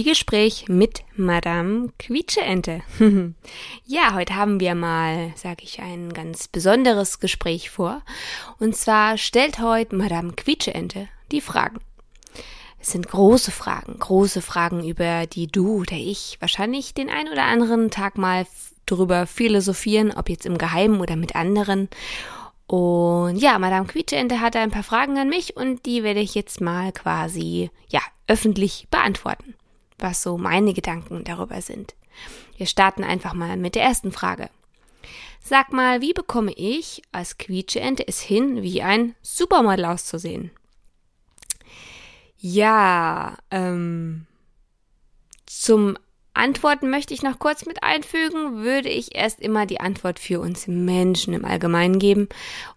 Zwiegespräch mit Madame Quietscheente. ja, heute haben wir mal, sage ich, ein ganz besonderes Gespräch vor. Und zwar stellt heute Madame Quietscheente die Fragen. Es sind große Fragen, große Fragen, über die du oder ich wahrscheinlich den ein oder anderen Tag mal drüber philosophieren, ob jetzt im Geheimen oder mit anderen. Und ja, Madame Quietscheente hatte ein paar Fragen an mich und die werde ich jetzt mal quasi, ja, öffentlich beantworten was so meine Gedanken darüber sind. Wir starten einfach mal mit der ersten Frage. Sag mal, wie bekomme ich als Quietscheente es hin, wie ein Supermodel auszusehen? Ja, ähm, zum Antworten möchte ich noch kurz mit einfügen, würde ich erst immer die Antwort für uns Menschen im Allgemeinen geben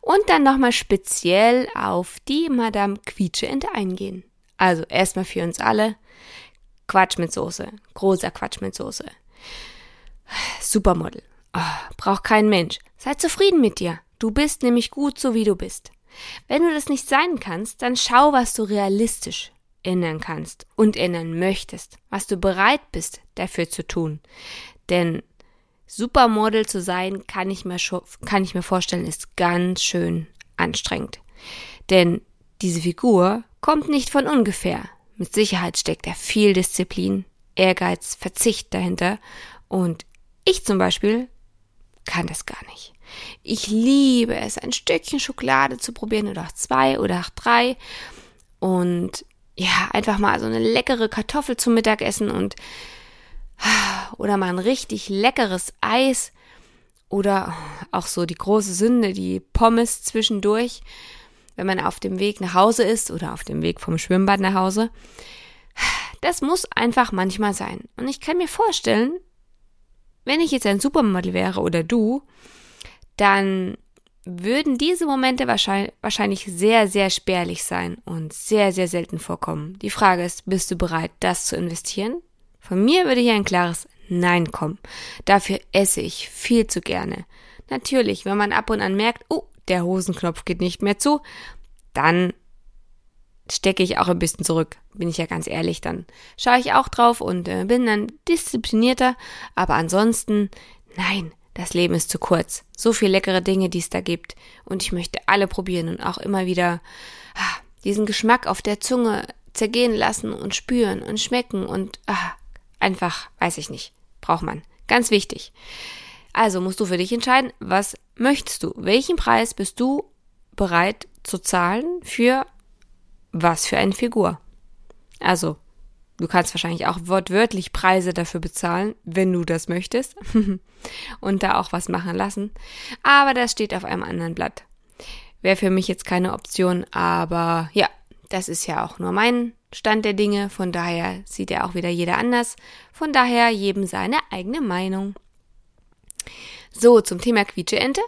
und dann nochmal speziell auf die Madame Quietscheente eingehen. Also erstmal für uns alle. Quatsch mit Soße. Großer Quatsch mit Soße. Supermodel. Oh, braucht kein Mensch. Sei zufrieden mit dir. Du bist nämlich gut so wie du bist. Wenn du das nicht sein kannst, dann schau, was du realistisch ändern kannst und ändern möchtest, was du bereit bist dafür zu tun. Denn Supermodel zu sein, kann ich mir, kann ich mir vorstellen, ist ganz schön anstrengend. Denn diese Figur kommt nicht von ungefähr. Mit Sicherheit steckt da viel Disziplin, Ehrgeiz, Verzicht dahinter. Und ich zum Beispiel kann das gar nicht. Ich liebe es, ein Stückchen Schokolade zu probieren oder auch zwei oder auch drei. Und ja, einfach mal so eine leckere Kartoffel zum Mittagessen und oder mal ein richtig leckeres Eis oder auch so die große Sünde, die Pommes zwischendurch wenn man auf dem Weg nach Hause ist oder auf dem Weg vom Schwimmbad nach Hause. Das muss einfach manchmal sein. Und ich kann mir vorstellen, wenn ich jetzt ein Supermodel wäre oder du, dann würden diese Momente wahrscheinlich sehr, sehr spärlich sein und sehr, sehr selten vorkommen. Die Frage ist, bist du bereit, das zu investieren? Von mir würde hier ein klares Nein kommen. Dafür esse ich viel zu gerne. Natürlich, wenn man ab und an merkt, oh, der Hosenknopf geht nicht mehr zu, dann stecke ich auch ein bisschen zurück, bin ich ja ganz ehrlich, dann schaue ich auch drauf und äh, bin dann disziplinierter, aber ansonsten, nein, das Leben ist zu kurz. So viel leckere Dinge, die es da gibt und ich möchte alle probieren und auch immer wieder ah, diesen Geschmack auf der Zunge zergehen lassen und spüren und schmecken und ah, einfach, weiß ich nicht, braucht man. Ganz wichtig. Also musst du für dich entscheiden, was möchtest du? Welchen Preis bist du bereit zu zahlen für was für eine Figur? Also, du kannst wahrscheinlich auch wortwörtlich Preise dafür bezahlen, wenn du das möchtest. und da auch was machen lassen. Aber das steht auf einem anderen Blatt. Wäre für mich jetzt keine Option, aber ja, das ist ja auch nur mein Stand der Dinge. Von daher sieht ja auch wieder jeder anders. Von daher jedem seine eigene Meinung. So, zum Thema Quietscheente.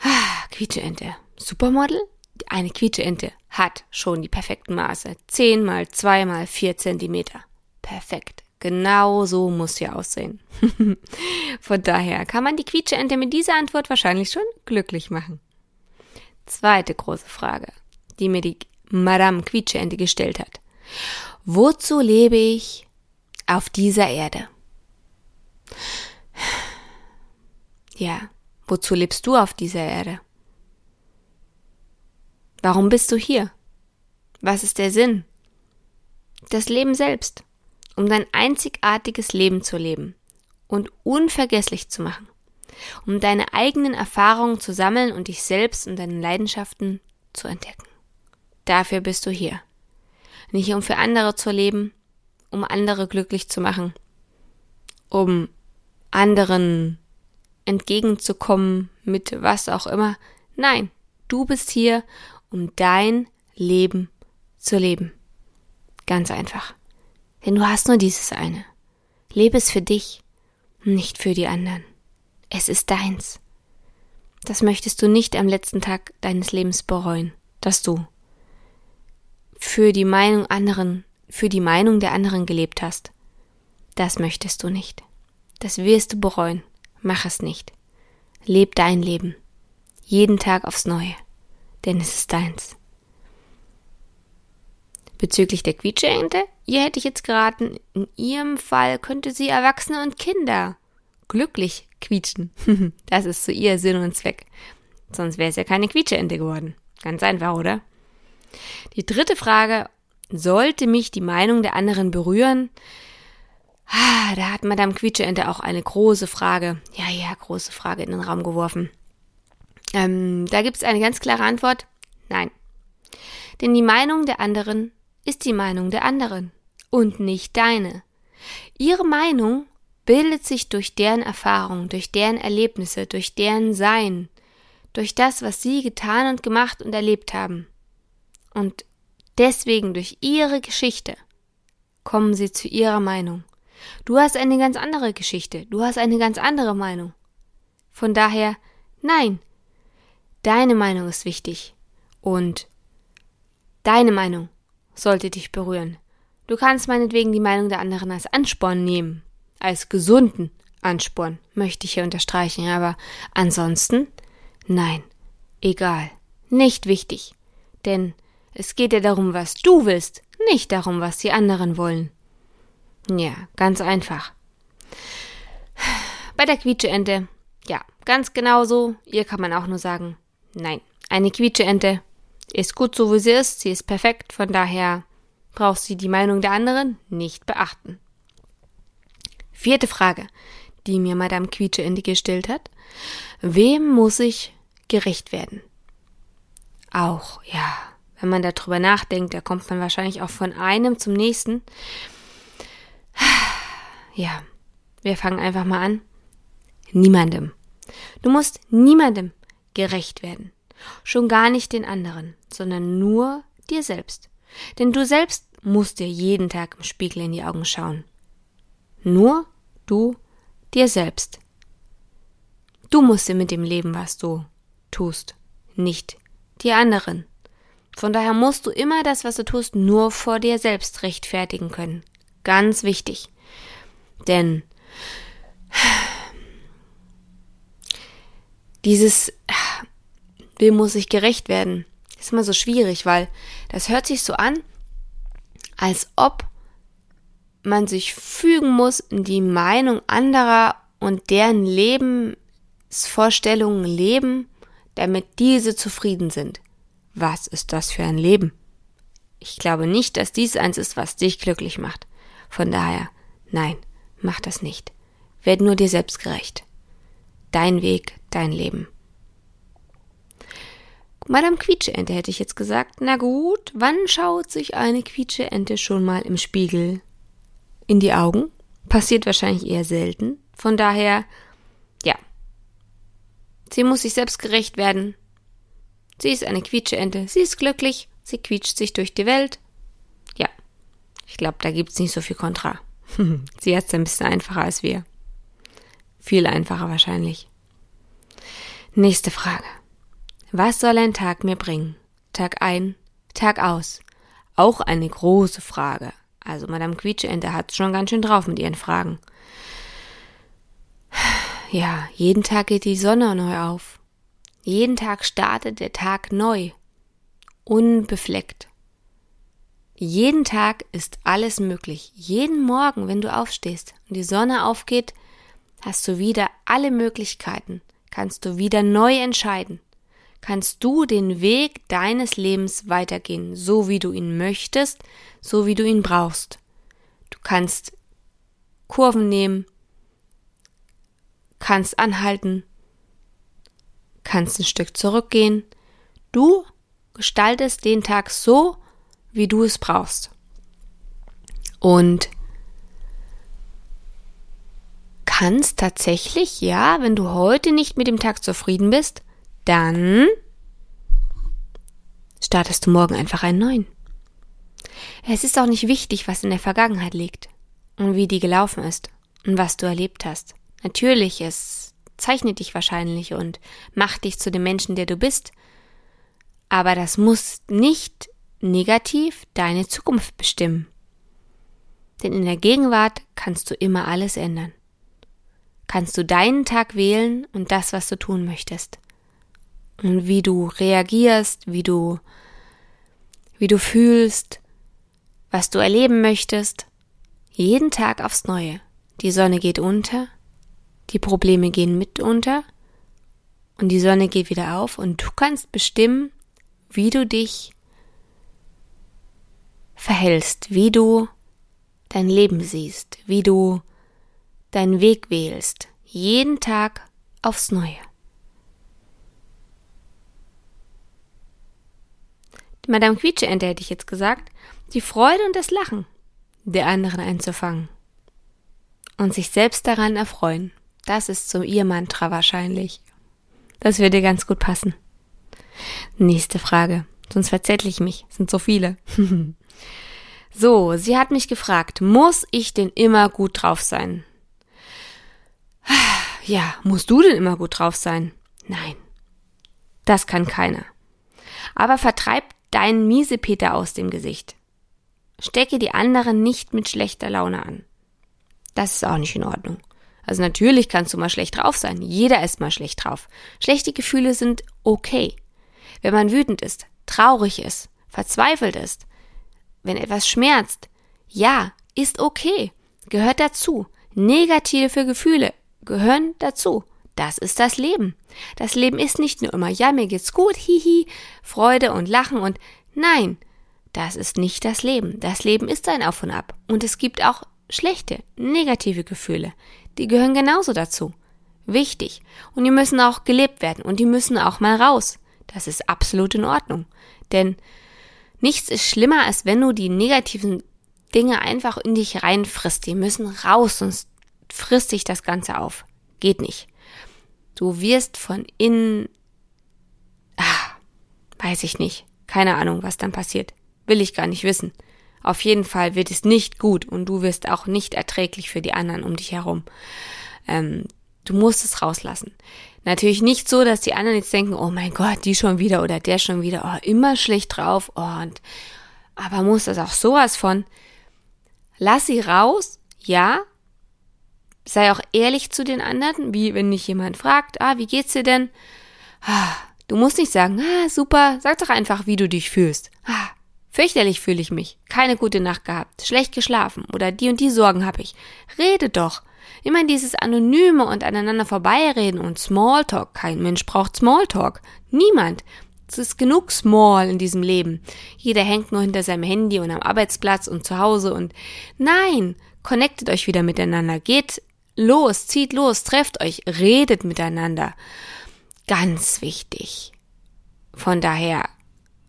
Ah, Quietscheente. Supermodel? Eine Quietscheente hat schon die perfekten Maße. 10 mal 2 mal 4 Zentimeter. Perfekt. Genau so muss sie aussehen. Von daher kann man die Quietscheente mit dieser Antwort wahrscheinlich schon glücklich machen. Zweite große Frage, die mir die Madame Quietscheente gestellt hat. Wozu lebe ich auf dieser Erde? Ja, wozu lebst du auf dieser Erde? Warum bist du hier? Was ist der Sinn? Das Leben selbst, um dein einzigartiges Leben zu leben und unvergesslich zu machen, um deine eigenen Erfahrungen zu sammeln und dich selbst und deine Leidenschaften zu entdecken. Dafür bist du hier. Nicht um für andere zu leben, um andere glücklich zu machen, um anderen entgegenzukommen mit was auch immer. Nein, du bist hier, um dein Leben zu leben. Ganz einfach. Denn du hast nur dieses eine. Lebe es für dich, nicht für die anderen. Es ist deins. Das möchtest du nicht am letzten Tag deines Lebens bereuen, dass du für die Meinung anderen, für die Meinung der anderen gelebt hast. Das möchtest du nicht. Das wirst du bereuen. Mach es nicht. Leb dein Leben. Jeden Tag aufs Neue. Denn es ist deins. Bezüglich der Quietscheente, ihr hätte ich jetzt geraten, in ihrem Fall könnte sie Erwachsene und Kinder glücklich quietschen. das ist so ihr Sinn und Zweck. Sonst wäre es ja keine Quietscheente geworden. Ganz einfach, oder? Die dritte Frage, sollte mich die Meinung der anderen berühren? Ah, da hat Madame Quietscheente auch eine große Frage, ja, ja, große Frage in den Raum geworfen. Ähm, da gibt es eine ganz klare Antwort, nein. Denn die Meinung der anderen ist die Meinung der anderen und nicht deine. Ihre Meinung bildet sich durch deren Erfahrung, durch deren Erlebnisse, durch deren Sein, durch das, was sie getan und gemacht und erlebt haben. Und deswegen durch ihre Geschichte kommen sie zu ihrer Meinung. Du hast eine ganz andere Geschichte, du hast eine ganz andere Meinung. Von daher, nein, deine Meinung ist wichtig. Und deine Meinung sollte dich berühren. Du kannst meinetwegen die Meinung der anderen als Ansporn nehmen, als gesunden Ansporn, möchte ich hier unterstreichen, aber ansonsten, nein, egal, nicht wichtig, denn es geht ja darum, was du willst, nicht darum, was die anderen wollen. Ja, ganz einfach. Bei der Quietscheente, ja, ganz genau so. Ihr kann man auch nur sagen, nein, eine Quietscheente ist gut so, wie sie ist, sie ist perfekt, von daher braucht sie die Meinung der anderen nicht beachten. Vierte Frage, die mir Madame Quietscheente gestellt hat. Wem muss ich gerecht werden? Auch, ja, wenn man darüber nachdenkt, da kommt man wahrscheinlich auch von einem zum nächsten. Ja, wir fangen einfach mal an. Niemandem. Du musst niemandem gerecht werden. Schon gar nicht den anderen, sondern nur dir selbst. Denn du selbst musst dir jeden Tag im Spiegel in die Augen schauen. Nur du dir selbst. Du musst dir mit dem leben, was du tust, nicht die anderen. Von daher musst du immer das, was du tust, nur vor dir selbst rechtfertigen können. Ganz wichtig. Denn dieses, wem muss ich gerecht werden, ist immer so schwierig, weil das hört sich so an, als ob man sich fügen muss in die Meinung anderer und deren Lebensvorstellungen leben, damit diese zufrieden sind. Was ist das für ein Leben? Ich glaube nicht, dass dies eins ist, was dich glücklich macht. Von daher, nein, mach das nicht. Werd nur dir selbst gerecht. Dein Weg, dein Leben. Madame Quietscheente hätte ich jetzt gesagt. Na gut, wann schaut sich eine Quietscheente schon mal im Spiegel in die Augen? Passiert wahrscheinlich eher selten. Von daher, ja. Sie muss sich selbst gerecht werden. Sie ist eine Quietscheente. Sie ist glücklich. Sie quietscht sich durch die Welt. Ich glaube, da gibt's nicht so viel Kontra. Sie hat's ein bisschen einfacher als wir. Viel einfacher wahrscheinlich. Nächste Frage. Was soll ein Tag mir bringen? Tag ein, Tag aus. Auch eine große Frage. Also Madame Quietscheente hat schon ganz schön drauf mit ihren Fragen. Ja, jeden Tag geht die Sonne neu auf. Jeden Tag startet der Tag neu, unbefleckt. Jeden Tag ist alles möglich. Jeden Morgen, wenn du aufstehst und die Sonne aufgeht, hast du wieder alle Möglichkeiten, kannst du wieder neu entscheiden. Kannst du den Weg deines Lebens weitergehen, so wie du ihn möchtest, so wie du ihn brauchst. Du kannst Kurven nehmen, kannst anhalten, kannst ein Stück zurückgehen. Du gestaltest den Tag so, wie du es brauchst. Und kannst tatsächlich, ja, wenn du heute nicht mit dem Tag zufrieden bist, dann startest du morgen einfach einen neuen. Es ist auch nicht wichtig, was in der Vergangenheit liegt und wie die gelaufen ist und was du erlebt hast. Natürlich, es zeichnet dich wahrscheinlich und macht dich zu dem Menschen, der du bist, aber das muss nicht negativ deine Zukunft bestimmen. Denn in der Gegenwart kannst du immer alles ändern. Kannst du deinen Tag wählen und das, was du tun möchtest. Und wie du reagierst, wie du, wie du fühlst, was du erleben möchtest, jeden Tag aufs Neue. Die Sonne geht unter, die Probleme gehen mit unter und die Sonne geht wieder auf und du kannst bestimmen, wie du dich verhältst, wie du dein Leben siehst, wie du deinen Weg wählst, jeden Tag aufs Neue. Madame Quietscheente hätte ich jetzt gesagt, die Freude und das Lachen der anderen einzufangen und sich selbst daran erfreuen. Das ist so ihr Mantra wahrscheinlich. Das würde ganz gut passen. Nächste Frage. Sonst verzettel ich mich. Sind so viele. so, sie hat mich gefragt, muss ich denn immer gut drauf sein? Ja, musst du denn immer gut drauf sein? Nein. Das kann keiner. Aber vertreib deinen Miesepeter aus dem Gesicht. Stecke die anderen nicht mit schlechter Laune an. Das ist auch nicht in Ordnung. Also natürlich kannst du mal schlecht drauf sein. Jeder ist mal schlecht drauf. Schlechte Gefühle sind okay. Wenn man wütend ist, traurig ist, verzweifelt ist, wenn etwas schmerzt, ja, ist okay, gehört dazu. Negative Gefühle gehören dazu. Das ist das Leben. Das Leben ist nicht nur immer, ja, mir geht's gut, hihi, Freude und Lachen und nein, das ist nicht das Leben. Das Leben ist ein Auf und Ab. Und es gibt auch schlechte, negative Gefühle. Die gehören genauso dazu. Wichtig. Und die müssen auch gelebt werden und die müssen auch mal raus. Das ist absolut in Ordnung. Denn nichts ist schlimmer, als wenn du die negativen Dinge einfach in dich reinfrisst. Die müssen raus, sonst frisst sich das Ganze auf. Geht nicht. Du wirst von innen, ah, weiß ich nicht. Keine Ahnung, was dann passiert. Will ich gar nicht wissen. Auf jeden Fall wird es nicht gut und du wirst auch nicht erträglich für die anderen um dich herum. Ähm, du musst es rauslassen. Natürlich nicht so, dass die anderen jetzt denken, oh mein Gott, die schon wieder oder der schon wieder, oh, immer schlecht drauf, oh, und, aber muss das auch sowas von, lass sie raus, ja, sei auch ehrlich zu den anderen, wie wenn dich jemand fragt, ah, wie geht's dir denn? Ah, du musst nicht sagen, ah, super, sag doch einfach, wie du dich fühlst. Ah, fürchterlich fühle ich mich, keine gute Nacht gehabt, schlecht geschlafen oder die und die Sorgen habe ich. Rede doch. Immer dieses Anonyme und aneinander vorbeireden und Smalltalk. Kein Mensch braucht Smalltalk. Niemand. Es ist genug Small in diesem Leben. Jeder hängt nur hinter seinem Handy und am Arbeitsplatz und zu Hause und nein, connectet euch wieder miteinander. Geht los, zieht los, trefft euch, redet miteinander. Ganz wichtig. Von daher,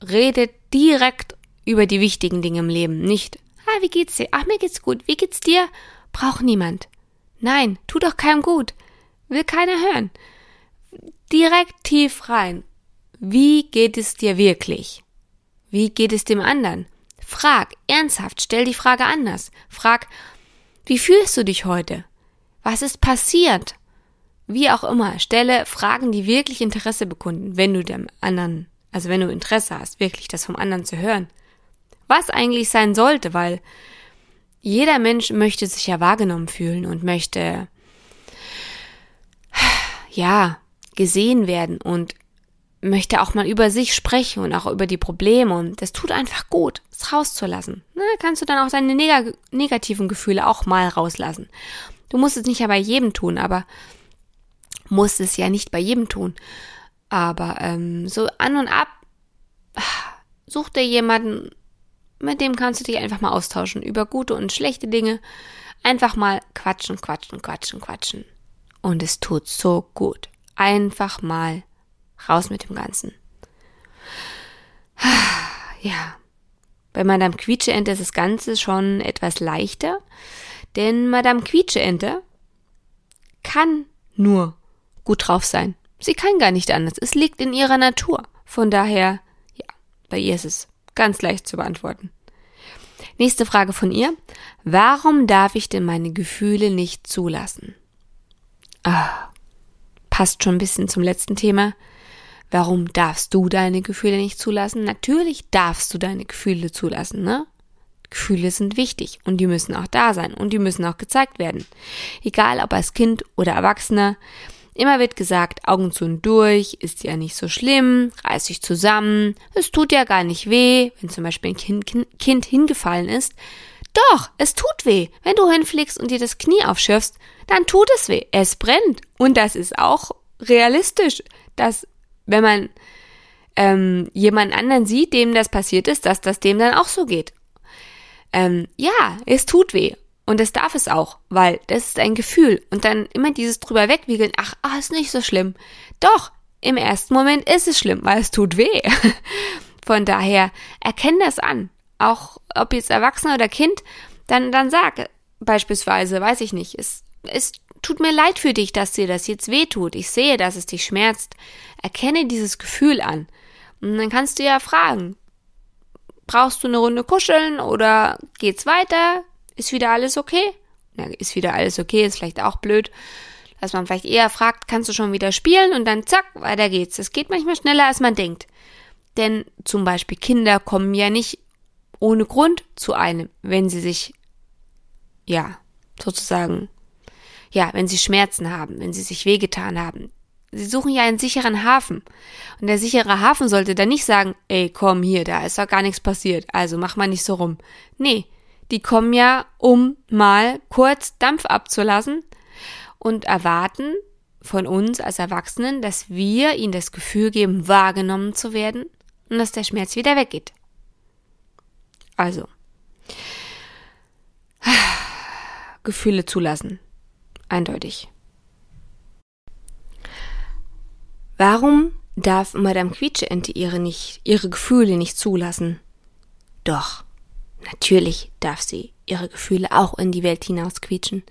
redet direkt über die wichtigen Dinge im Leben. Nicht, ah, wie geht's dir? Ach, mir geht's gut. Wie geht's dir? Braucht niemand. Nein, tu doch keinem gut. Will keiner hören. Direkt tief rein. Wie geht es dir wirklich? Wie geht es dem anderen? Frag, ernsthaft, stell die Frage anders. Frag, wie fühlst du dich heute? Was ist passiert? Wie auch immer, stelle Fragen, die wirklich Interesse bekunden, wenn du dem anderen, also wenn du Interesse hast, wirklich das vom anderen zu hören. Was eigentlich sein sollte, weil jeder Mensch möchte sich ja wahrgenommen fühlen und möchte, ja, gesehen werden und möchte auch mal über sich sprechen und auch über die Probleme und das tut einfach gut, es rauszulassen. Na, kannst du dann auch deine neg negativen Gefühle auch mal rauslassen. Du musst es nicht ja bei jedem tun, aber musst es ja nicht bei jedem tun. Aber ähm, so an und ab, such dir jemanden, mit dem kannst du dich einfach mal austauschen über gute und schlechte Dinge. Einfach mal quatschen, quatschen, quatschen, quatschen. Und es tut so gut. Einfach mal raus mit dem Ganzen. Ja. Bei Madame Quietscheente ist das Ganze schon etwas leichter, denn Madame Quietscheente kann nur gut drauf sein. Sie kann gar nicht anders. Es liegt in ihrer Natur. Von daher Bei ihr ist es ganz leicht zu beantworten. Nächste Frage von ihr. Warum darf ich denn meine Gefühle nicht zulassen? Ah, passt schon ein bisschen zum letzten Thema. Warum darfst du deine Gefühle nicht zulassen? Natürlich darfst du deine Gefühle zulassen, ne? Gefühle sind wichtig und die müssen auch da sein und die müssen auch gezeigt werden. Egal ob als Kind oder Erwachsener. Immer wird gesagt, Augen zu und durch, ist ja nicht so schlimm, reiß dich zusammen, es tut ja gar nicht weh, wenn zum Beispiel ein kind, kind, hingefallen ist. Doch, es tut weh. Wenn du hinfliegst und dir das Knie aufschürfst, dann tut es weh. Es brennt. Und das ist auch realistisch, dass wenn man ähm, jemand anderen sieht, dem das passiert ist, dass das dem dann auch so geht. Ähm, ja, es tut weh. Und es darf es auch, weil das ist ein Gefühl. Und dann immer dieses drüber wegwiegeln, ach, ach, ist nicht so schlimm. Doch, im ersten Moment ist es schlimm, weil es tut weh. Von daher, erkenn das an. Auch ob jetzt Erwachsener oder Kind, dann, dann sag beispielsweise, weiß ich nicht, es, es tut mir leid für dich, dass dir das jetzt weh tut. Ich sehe, dass es dich schmerzt. Erkenne dieses Gefühl an. Und dann kannst du ja fragen, brauchst du eine Runde kuscheln oder geht's weiter? Ist wieder alles okay? Ja, ist wieder alles okay, ist vielleicht auch blöd. Dass man vielleicht eher fragt, kannst du schon wieder spielen und dann zack, weiter geht's. Es geht manchmal schneller, als man denkt. Denn zum Beispiel Kinder kommen ja nicht ohne Grund zu einem, wenn sie sich, ja, sozusagen, ja, wenn sie Schmerzen haben, wenn sie sich wehgetan haben. Sie suchen ja einen sicheren Hafen. Und der sichere Hafen sollte dann nicht sagen, ey, komm hier, da ist doch gar nichts passiert, also mach mal nicht so rum. Nee, die kommen ja, um mal kurz Dampf abzulassen und erwarten von uns als Erwachsenen, dass wir ihnen das Gefühl geben, wahrgenommen zu werden und dass der Schmerz wieder weggeht. Also, Gefühle zulassen. Eindeutig. Warum darf Madame Quietscheente ihre nicht, ihre Gefühle nicht zulassen? Doch. Natürlich darf sie ihre Gefühle auch in die Welt hinaus quietschen.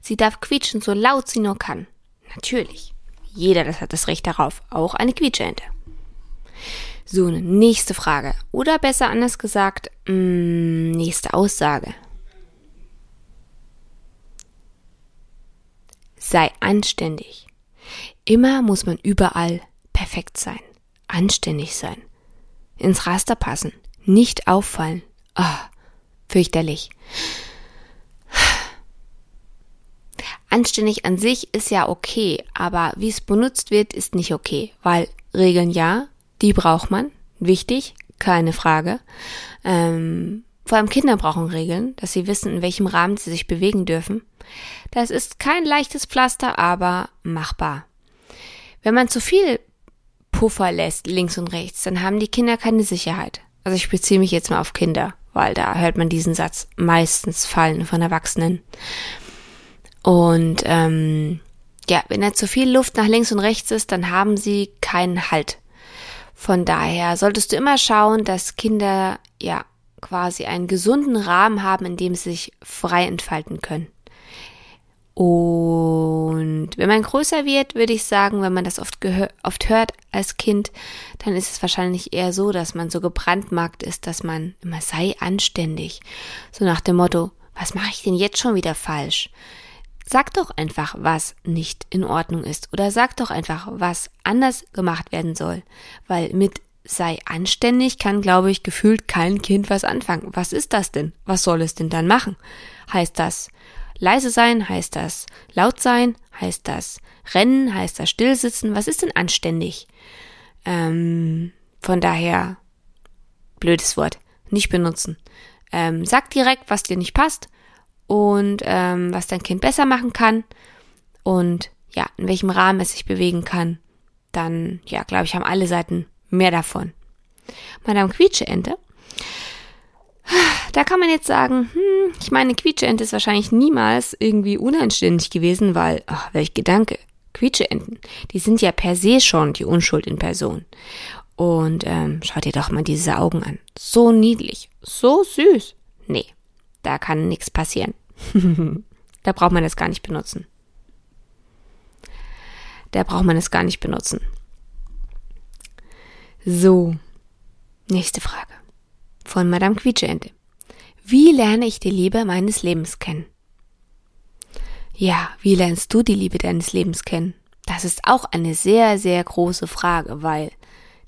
Sie darf quietschen, so laut sie nur kann. Natürlich. Jeder das hat das Recht darauf, auch eine Quietschente. So, nächste Frage. Oder besser anders gesagt, mh, mm, nächste Aussage. Sei anständig. Immer muss man überall perfekt sein, anständig sein, ins Raster passen, nicht auffallen, oh, fürchterlich. Anständig an sich ist ja okay, aber wie es benutzt wird, ist nicht okay, weil Regeln ja, die braucht man, wichtig, keine Frage. Ähm, vor allem Kinder brauchen Regeln, dass sie wissen, in welchem Rahmen sie sich bewegen dürfen. Das ist kein leichtes Pflaster, aber machbar. Wenn man zu viel Puffer lässt, links und rechts, dann haben die Kinder keine Sicherheit. Also ich beziehe mich jetzt mal auf Kinder weil da hört man diesen Satz meistens fallen von Erwachsenen. Und ähm, ja, wenn da zu viel Luft nach links und rechts ist, dann haben sie keinen Halt. Von daher solltest du immer schauen, dass Kinder ja quasi einen gesunden Rahmen haben, in dem sie sich frei entfalten können. Und wenn man größer wird, würde ich sagen, wenn man das oft, oft hört als Kind, dann ist es wahrscheinlich eher so, dass man so gebrandmarkt ist, dass man immer sei anständig. So nach dem Motto, was mache ich denn jetzt schon wieder falsch? Sag doch einfach, was nicht in Ordnung ist. Oder sag doch einfach, was anders gemacht werden soll. Weil mit sei anständig kann, glaube ich, gefühlt kein Kind was anfangen. Was ist das denn? Was soll es denn dann machen? Heißt das, Leise sein heißt das laut sein, heißt das rennen, heißt das stillsitzen. Was ist denn anständig? Ähm, von daher, blödes Wort, nicht benutzen. Ähm, sag direkt, was dir nicht passt und ähm, was dein Kind besser machen kann und ja, in welchem Rahmen es sich bewegen kann. Dann, ja, glaube ich, haben alle Seiten mehr davon. Madame Quietscheente da kann man jetzt sagen, hm, ich meine, Quietscheente ist wahrscheinlich niemals irgendwie unanständig gewesen, weil, ach, welch Gedanke, Quietscheenten, die sind ja per se schon die Unschuld in Person. Und ähm, schaut dir doch mal diese Augen an. So niedlich, so süß. Nee, da kann nichts passieren. da braucht man das gar nicht benutzen. Da braucht man es gar nicht benutzen. Da braucht man es gar nicht benutzen. So. Nächste Frage. Von Madame Quietscheente. Wie lerne ich die Liebe meines Lebens kennen? Ja, wie lernst du die Liebe deines Lebens kennen? Das ist auch eine sehr, sehr große Frage, weil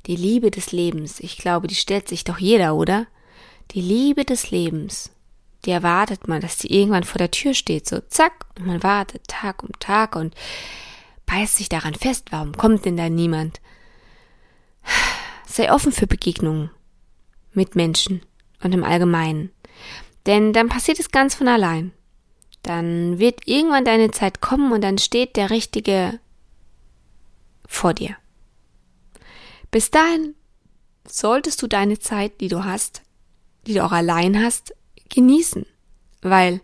die Liebe des Lebens, ich glaube, die stellt sich doch jeder, oder? Die Liebe des Lebens, die erwartet man, dass die irgendwann vor der Tür steht, so zack, und man wartet Tag um Tag und beißt sich daran fest, warum kommt denn da niemand? Sei offen für Begegnungen mit Menschen und im Allgemeinen. Denn dann passiert es ganz von allein. Dann wird irgendwann deine Zeit kommen und dann steht der Richtige vor dir. Bis dahin solltest du deine Zeit, die du hast, die du auch allein hast, genießen, weil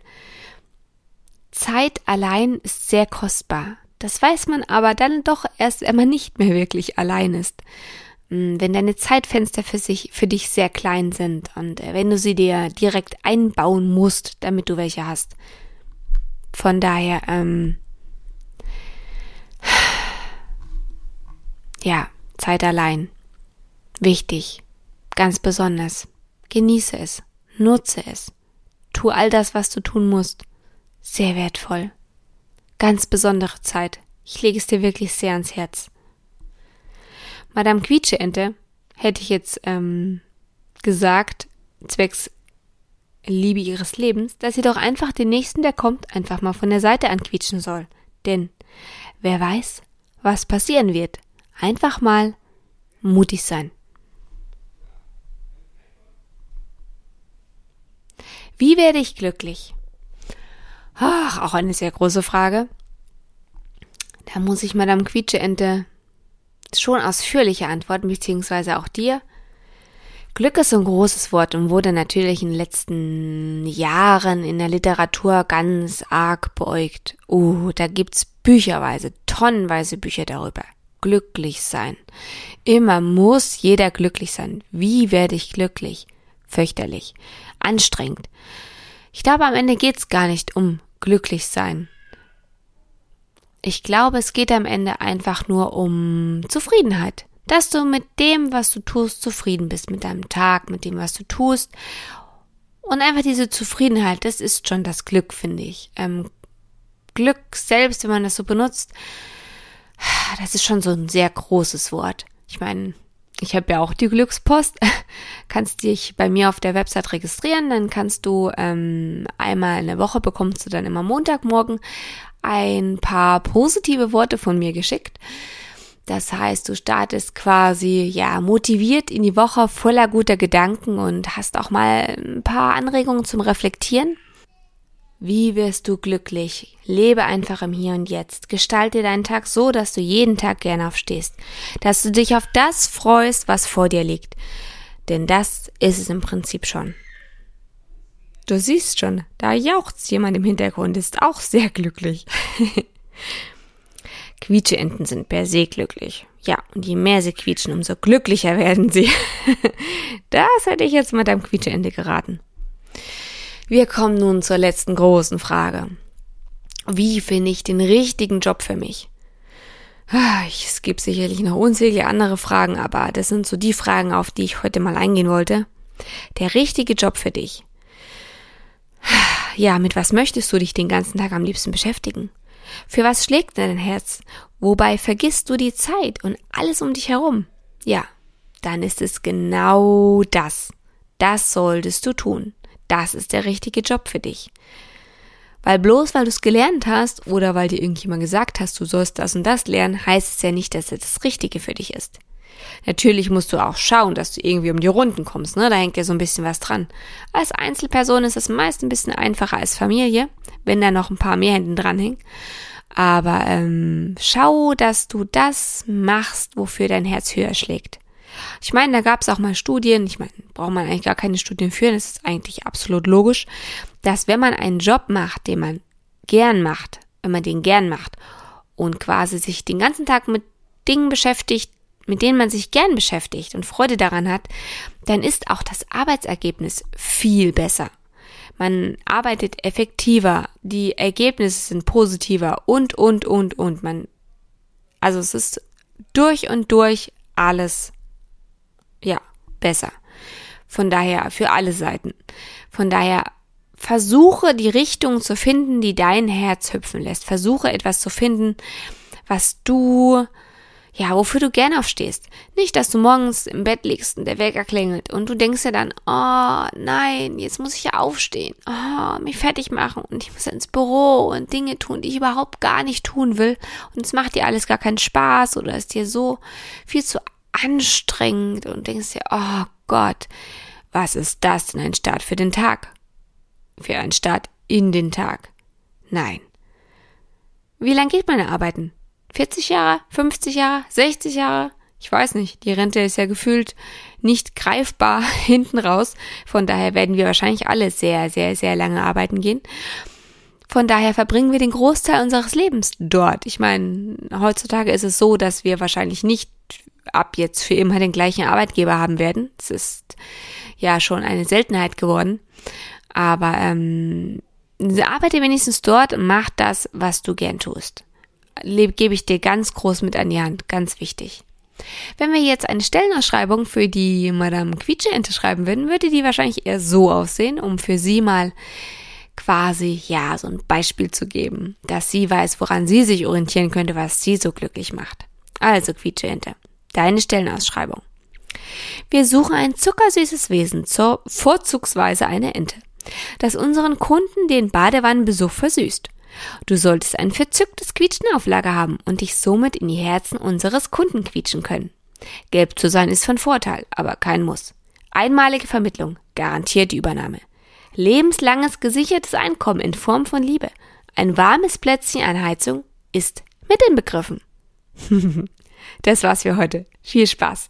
Zeit allein ist sehr kostbar. Das weiß man aber dann doch erst, wenn man nicht mehr wirklich allein ist. Hm, wenn deine Zeitfenster für sich, für dich sehr klein sind und äh, wenn du sie dir direkt einbauen musst, damit du welche hast. Von daher, ähm, ja, Zeit allein. Wichtig. Ganz besonders. Genieße es. Nutze es. Tu all das, was du tun musst. Sehr wertvoll. Ganz besondere Zeit. Ich lege es dir wirklich sehr ans Herz. Madame Quietscheente hätte ich jetzt ähm, gesagt, zwecks Liebe ihres Lebens, dass sie doch einfach den nächsten, der kommt, einfach mal von der Seite anquietschen soll. Denn wer weiß, was passieren wird. Einfach mal mutig sein. Wie werde ich glücklich? Ach, auch eine sehr große Frage. Da muss ich Madame Quietscheente schon ausführlicher antworten, beziehungsweise auch dir. Glück ist ein großes Wort und wurde natürlich in den letzten Jahren in der Literatur ganz arg beäugt. Uh, da gibt's bücherweise, tonnenweise Bücher darüber. Glücklich sein. Immer muss jeder glücklich sein. Wie werde ich glücklich? Fürchterlich. Anstrengend. Ich glaube, am Ende geht's gar nicht um glücklich sein. Ich glaube, es geht am Ende einfach nur um Zufriedenheit. Dass du mit dem, was du tust, zufrieden bist, mit deinem Tag, mit dem, was du tust. Und einfach diese Zufriedenheit, das ist schon das Glück, finde ich. Ähm, Glück selbst, wenn man das so benutzt, das ist schon so ein sehr großes Wort. Ich meine, ich habe ja auch die Glückspost. kannst dich bei mir auf der Website registrieren, dann kannst du ähm, einmal in der Woche bekommst du dann immer Montagmorgen ein paar positive Worte von mir geschickt. Das heißt, du startest quasi, ja, motiviert in die Woche voller guter Gedanken und hast auch mal ein paar Anregungen zum Reflektieren. Wie wirst du glücklich? Lebe einfach im Hier und Jetzt. Gestalte deinen Tag so, dass du jeden Tag gern aufstehst. Dass du dich auf das freust, was vor dir liegt. Denn das ist es im Prinzip schon. Du siehst schon, da jauchzt jemand im Hintergrund, ist auch sehr glücklich. Quietscheenten sind per se glücklich. Ja, und je mehr sie quietschen, umso glücklicher werden sie. das hätte ich jetzt Madame Quietscheente geraten. Wir kommen nun zur letzten großen Frage. Wie finde ich den richtigen Job für mich? Ah, es gibt sicherlich noch unzählige andere Fragen, aber das sind so die Fragen, auf die ich heute mal eingehen wollte. Der richtige Job für dich ja, mit was möchtest du dich den ganzen Tag am liebsten beschäftigen? Für was schlägt dein Herz? Wobei vergisst du die Zeit und alles um dich herum? Ja, dann ist es genau das. Das solltest du tun. Das ist der richtige Job für dich. Weil bloß weil du es gelernt hast oder weil dir irgendjemand gesagt hast, du sollst das und das lernen, heißt es ja nicht, dass es das Richtige für dich ist. Natürlich musst du auch schauen, dass du irgendwie um die Runden kommst, ne? Da hängt ja so ein bisschen was dran. Als Einzelperson ist es meist ein bisschen einfacher als Familie, wenn da noch ein paar mehr hinten dran hängen. Aber ähm, schau, dass du das machst, wofür dein Herz höher schlägt. Ich meine, da gab es auch mal Studien, ich meine, braucht man eigentlich gar keine Studien führen, das ist eigentlich absolut logisch, dass wenn man einen Job macht, den man gern macht, wenn man den gern macht und quasi sich den ganzen Tag mit Dingen beschäftigt, mit denen man sich gern beschäftigt und Freude daran hat, dann ist auch das Arbeitsergebnis viel besser. Man arbeitet effektiver, die Ergebnisse sind positiver und, und, und, und. Man, also es ist durch und durch alles, ja, besser. Von daher für alle Seiten. Von daher versuche die Richtung zu finden, die dein Herz hüpfen lässt. Versuche etwas zu finden, was du ja, wofür du gern aufstehst. Nicht, dass du morgens im Bett liegst und der Wecker klingelt und du denkst dir dann, oh nein, jetzt muss ich ja aufstehen, oh, mich fertig machen und ich muss ins Büro und Dinge tun, die ich überhaupt gar nicht tun will und es macht dir alles gar keinen Spaß oder ist dir so viel zu anstrengend und denkst dir, oh Gott, was ist das denn ein Start für den Tag? Für einen Start in den Tag. Nein. Wie lang geht meine Arbeiten? 40 Jahre, 50 Jahre, 60 Jahre, ich weiß nicht. Die Rente ist ja gefühlt nicht greifbar hinten raus. Von daher werden wir wahrscheinlich alle sehr, sehr, sehr lange arbeiten gehen. Von daher verbringen wir den Großteil unseres Lebens dort. Ich meine, heutzutage ist es so, dass wir wahrscheinlich nicht ab jetzt für immer den gleichen Arbeitgeber haben werden. Es ist ja schon eine Seltenheit geworden. Aber ähm, arbeite wenigstens dort und mach das, was du gern tust gebe ich dir ganz groß mit an die Hand. Ganz wichtig. Wenn wir jetzt eine Stellenausschreibung für die Madame Quietscheente schreiben würden, würde die wahrscheinlich eher so aussehen, um für sie mal quasi, ja, so ein Beispiel zu geben, dass sie weiß, woran sie sich orientieren könnte, was sie so glücklich macht. Also, Quietscheente, deine Stellenausschreibung. Wir suchen ein zuckersüßes Wesen, zur vorzugsweise eine Ente, das unseren Kunden den Badewannenbesuch versüßt. Du solltest ein verzücktes Quietschen auf Lager haben und dich somit in die Herzen unseres Kunden quietschen können. Gelb zu sein ist von Vorteil, aber kein Muss. Einmalige Vermittlung, garantiert die Übernahme. Lebenslanges gesichertes Einkommen in Form von Liebe. Ein warmes Plätzchen an Heizung ist mit den Begriffen. das war's für heute. Viel Spaß!